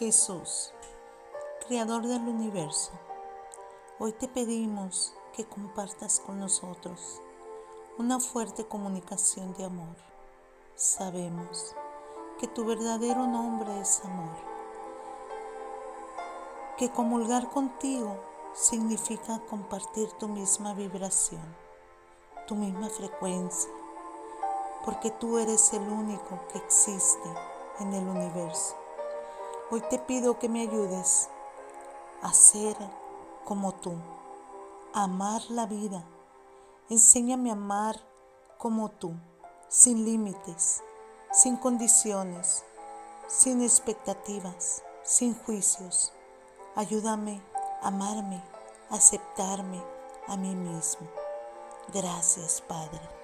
Jesús, Creador del universo, hoy te pedimos que compartas con nosotros una fuerte comunicación de amor. Sabemos que tu verdadero nombre es amor, que comulgar contigo significa compartir tu misma vibración, tu misma frecuencia, porque tú eres el único que existe en el universo. Hoy te pido que me ayudes a ser como tú, a amar la vida. Enséñame a amar como tú, sin límites, sin condiciones, sin expectativas, sin juicios. Ayúdame a amarme, a aceptarme a mí mismo. Gracias, Padre.